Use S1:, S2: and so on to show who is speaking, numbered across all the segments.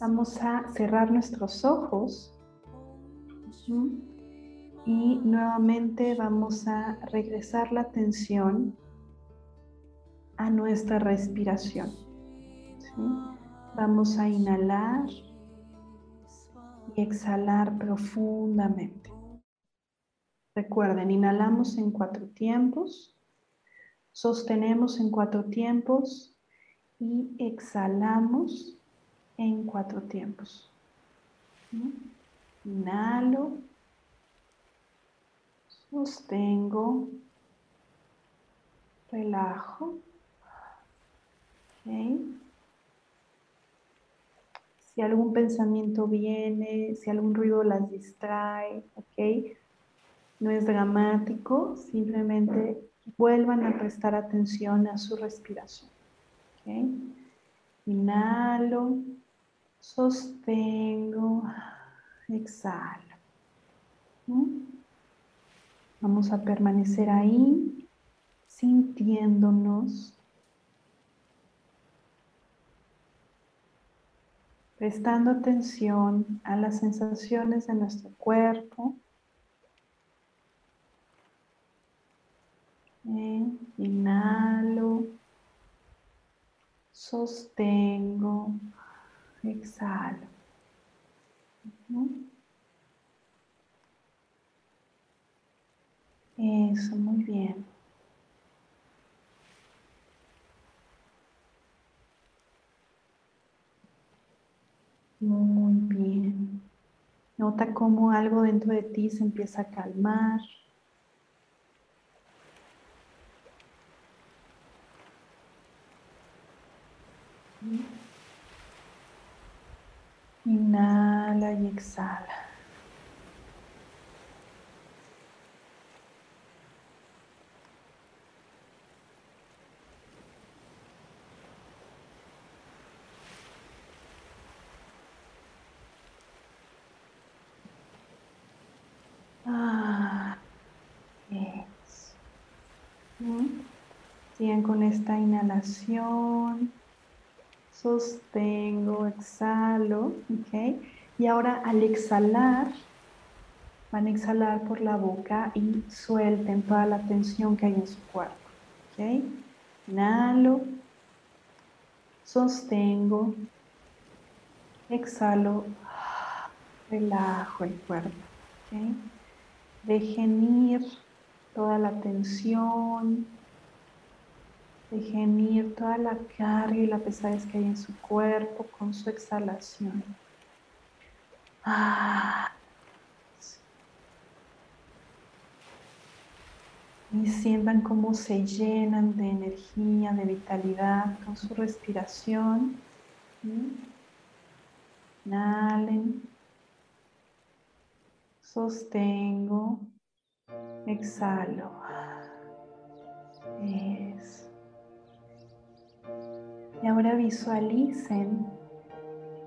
S1: Vamos a cerrar nuestros ojos y nuevamente vamos a regresar la atención a nuestra respiración. Vamos a inhalar y exhalar profundamente. Recuerden, inhalamos en cuatro tiempos, sostenemos en cuatro tiempos y exhalamos en cuatro tiempos. Inhalo, sostengo, relajo. Si algún pensamiento viene, si algún ruido las distrae, ¿ok? No es dramático, simplemente vuelvan a prestar atención a su respiración. Inhalo, sostengo, exhalo. Vamos a permanecer ahí sintiéndonos, prestando atención a las sensaciones de nuestro cuerpo. inhalo, sostengo, exhalo. Eso, muy bien. Muy bien. Nota cómo algo dentro de ti se empieza a calmar. Inhala y exhala. Ah, Sigan con esta inhalación sostengo, exhalo, ¿ok? Y ahora al exhalar, van a exhalar por la boca y suelten toda la tensión que hay en su cuerpo, ¿ok? Inhalo, sostengo, exhalo, relajo el cuerpo, ¿ok? Dejen ir toda la tensión, Dejen ir toda la carga y la pesadez que hay en su cuerpo con su exhalación. Ah. Y sientan cómo se llenan de energía, de vitalidad con su respiración. Inhalen. Sostengo. Exhalo. Y ahora visualicen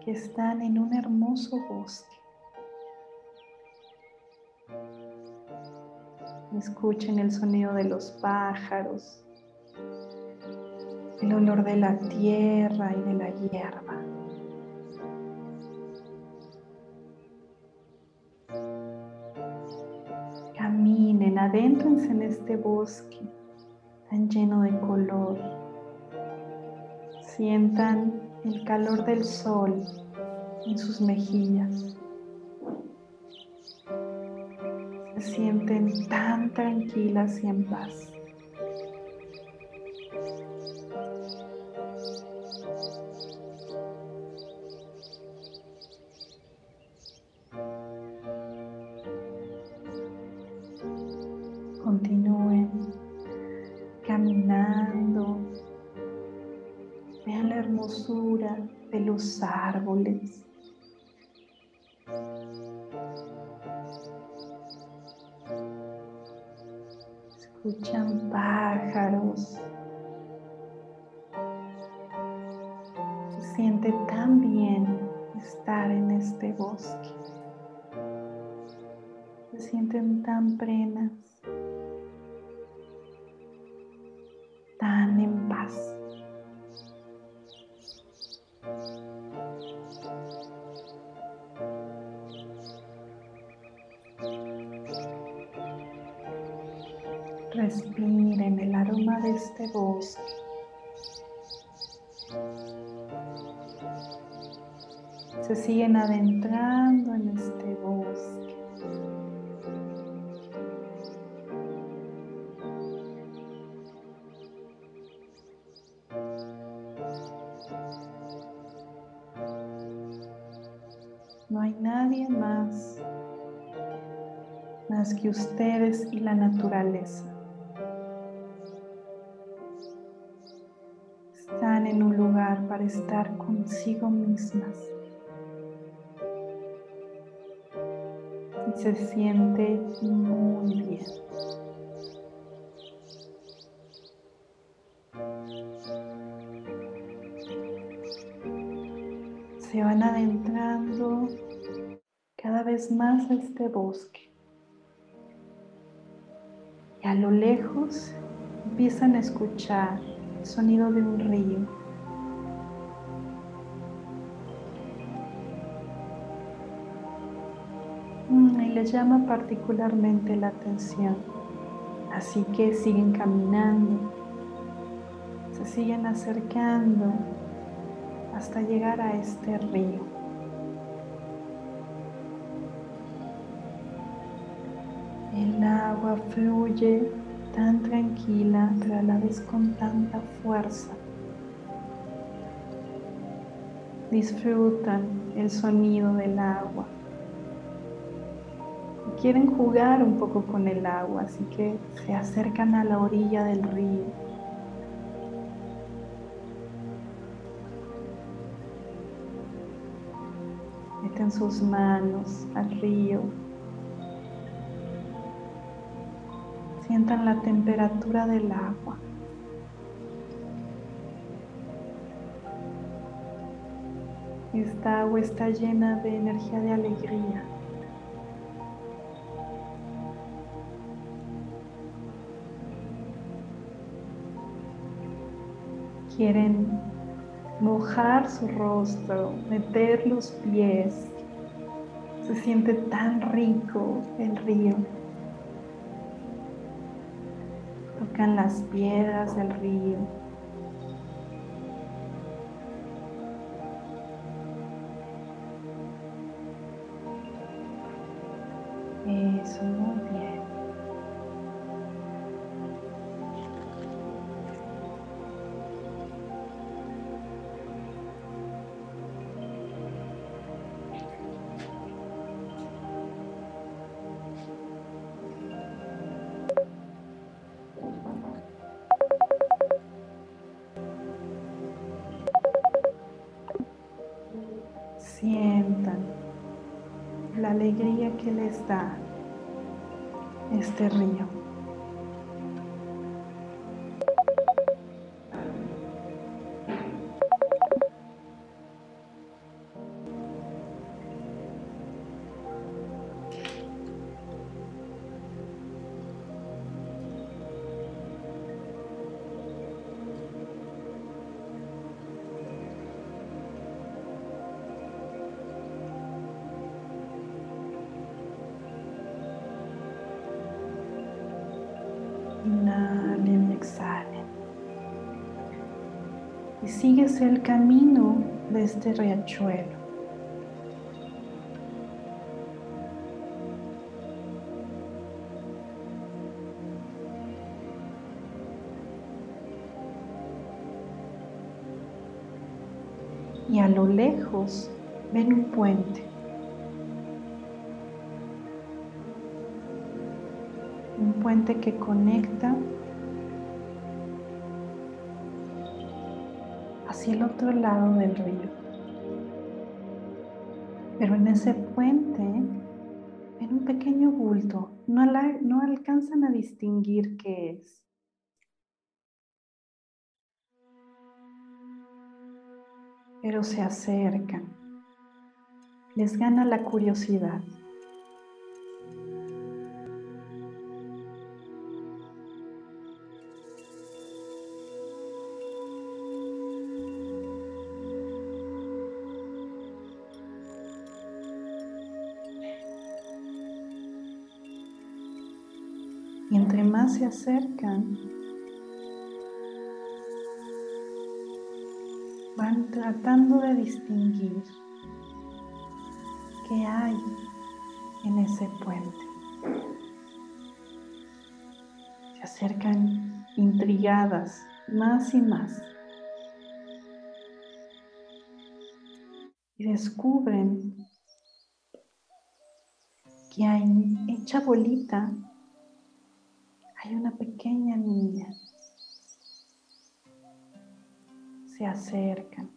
S1: que están en un hermoso bosque. Escuchen el sonido de los pájaros, el olor de la tierra y de la hierba. Caminen, adéntrense en este bosque tan lleno de color Sientan el calor del sol en sus mejillas. Se sienten tan tranquilas y en paz. Árboles. Escuchan pájaros. Se siente tan bien estar en este bosque. Se sienten tan plenas, tan en paz. Este bosque. Se siguen adentrando en este bosque. No hay nadie más más que ustedes y la naturaleza. Estar consigo mismas. Y se siente muy bien. Se van adentrando cada vez más a este bosque. Y a lo lejos empiezan a escuchar el sonido de un río. Les llama particularmente la atención. Así que siguen caminando, se siguen acercando hasta llegar a este río. El agua fluye tan tranquila, pero a la vez con tanta fuerza. Disfrutan el sonido del agua. Quieren jugar un poco con el agua, así que se acercan a la orilla del río. Meten sus manos al río Sientan la temperatura del agua. Esta agua está llena de energía de alegría. Quieren mojar su rostro, meter los pies. Se siente tan rico el río. tocan las piedras del río. Alegría que les da este río. Sigues el camino de este riachuelo. Y a lo lejos ven un puente. un puente que conecta hacia el otro lado del río. Pero en ese puente ven un pequeño bulto, no, no alcanzan a distinguir qué es. Pero se acercan, les gana la curiosidad. Y entre más se acercan, van tratando de distinguir qué hay en ese puente. Se acercan intrigadas más y más. Y descubren que hay hecha bolita hay una pequeña niña. Se acercan.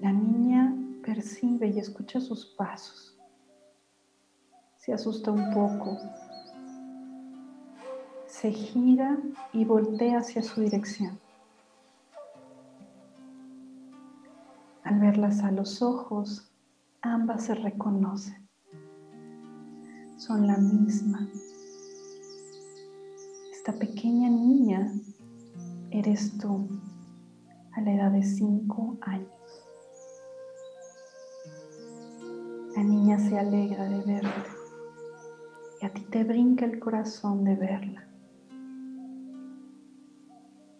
S1: La niña percibe y escucha sus pasos. Se asusta un poco. Se gira y voltea hacia su dirección. Al verlas a los ojos, ambas se reconocen. Son la misma. Esta pequeña niña eres tú a la edad de cinco años. La niña se alegra de verte y a ti te brinca el corazón de verla.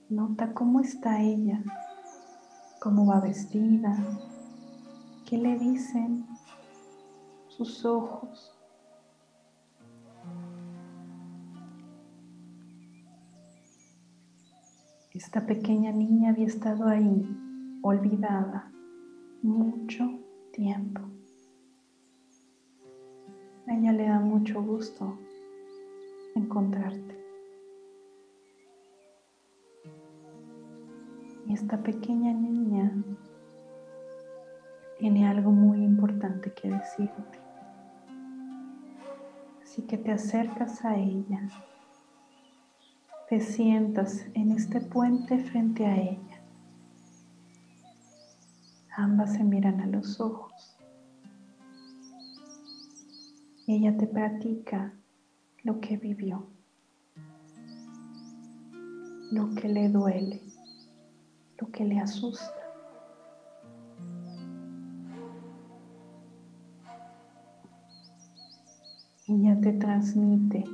S1: Nota cómo está ella, cómo va vestida, ¿Qué le dicen sus ojos? Esta pequeña niña había estado ahí, olvidada, mucho tiempo. A ella le da mucho gusto encontrarte. Y esta pequeña niña tiene algo muy importante que decirte. Así que te acercas a ella, te sientas en este puente frente a ella. Ambas se miran a los ojos. Ella te platica lo que vivió, lo que le duele, lo que le asusta. Ella te transmite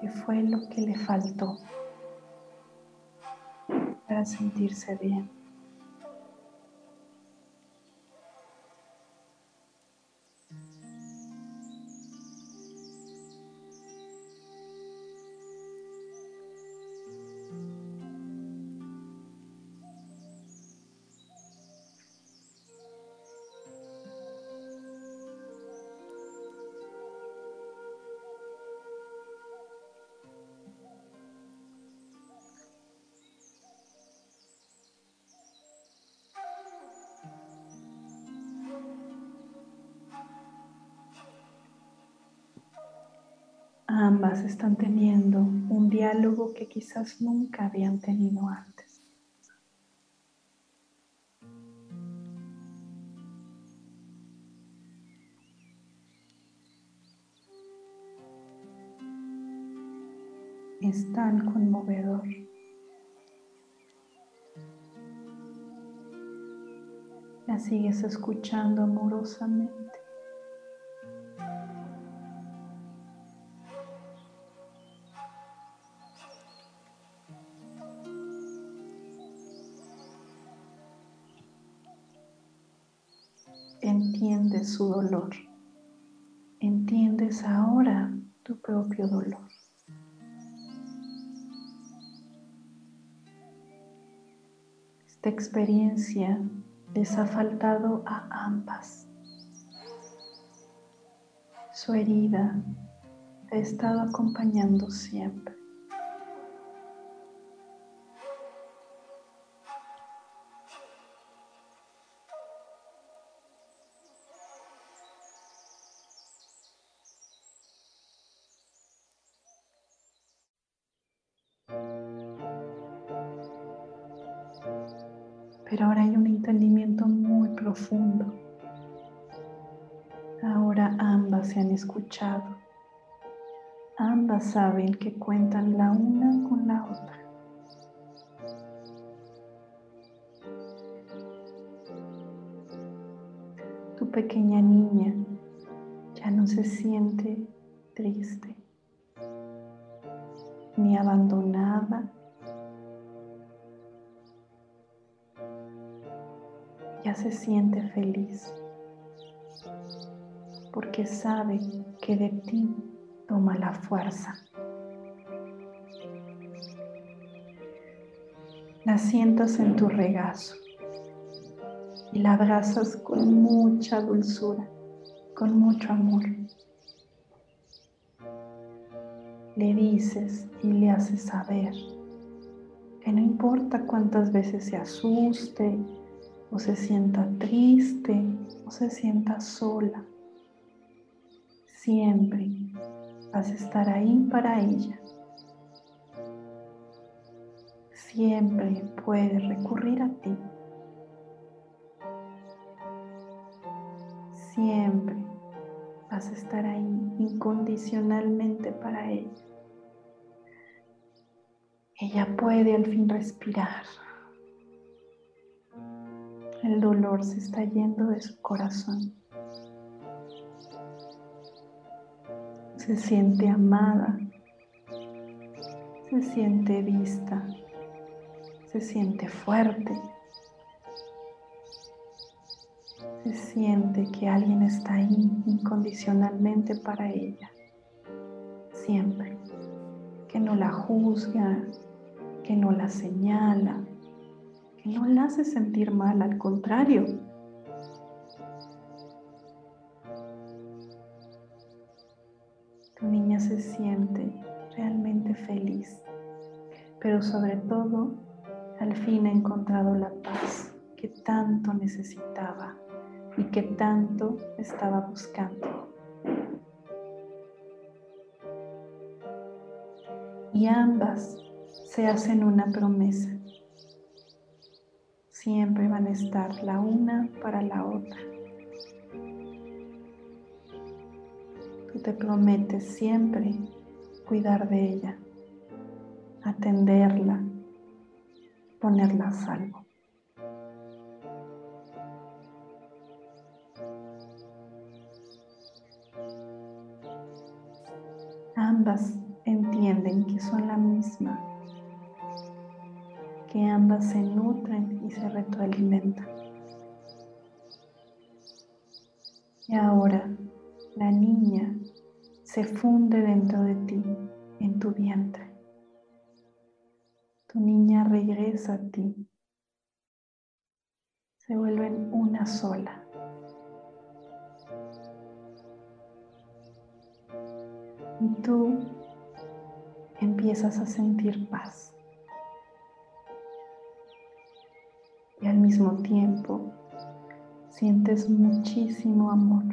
S1: qué fue lo que le faltó para sentirse bien. Ambas están teniendo un diálogo que quizás nunca habían tenido antes. Es tan conmovedor. La sigues escuchando amorosamente. Dolor. Entiendes ahora tu propio dolor. Esta experiencia les ha faltado a ambas. Su herida ha estado acompañando siempre. Pero ahora hay un entendimiento muy profundo. Ahora ambas se han escuchado. Ambas saben que cuentan la una con la otra. Tu pequeña niña ya no se siente triste ni abandonada. Ya se siente feliz porque sabe que de ti toma la fuerza. La sientas en tu regazo y la abrazas con mucha dulzura, con mucho amor. Le dices y le haces saber que no importa cuántas veces se asuste o se sienta triste o se sienta sola, siempre vas a estar ahí para ella. Siempre puede recurrir a ti. Siempre vas a estar ahí incondicionalmente para ella. Ella puede al fin respirar. El dolor se está yendo de su corazón. Se siente amada. Se siente vista. Se siente fuerte. Se siente que alguien está ahí incondicionalmente para ella. Siempre. Que no la juzga, que no la señala, no la hace sentir mal, al contrario. Tu niña se siente realmente feliz, pero sobre todo al fin ha encontrado la paz que tanto necesitaba y que tanto estaba buscando. Y ambas se hacen una promesa. Siempre van a estar la una para la otra. Tú te prometes siempre cuidar de ella, atenderla, ponerla a salvo. Ambas entienden que son la misma que ambas se nutren y se retroalimentan. Y ahora la niña se funde dentro de ti, en tu vientre. Tu niña regresa a ti. Se vuelven una sola. Y tú empiezas a sentir paz. Mismo tiempo sientes muchísimo amor.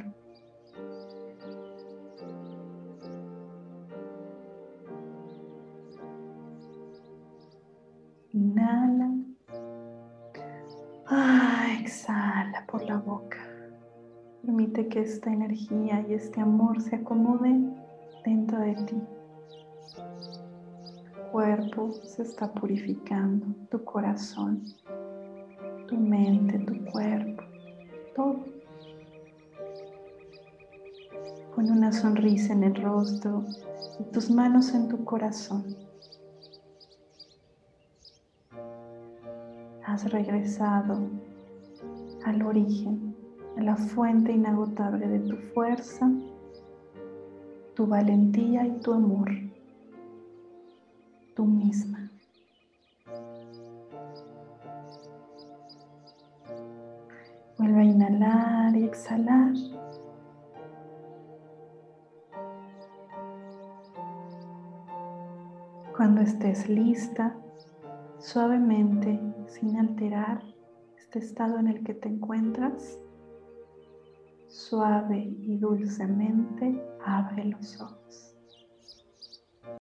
S1: Inhala. Ah, exhala por la boca. Permite que esta energía y este amor se acomoden dentro de ti. Tu cuerpo se está purificando, tu corazón tu mente, tu cuerpo, todo. Pon una sonrisa en el rostro y tus manos en tu corazón. Has regresado al origen, a la fuente inagotable de tu fuerza, tu valentía y tu amor, tú misma. Vuelve a inhalar y exhalar. Cuando estés lista, suavemente, sin alterar este estado en el que te encuentras, suave y dulcemente abre los ojos.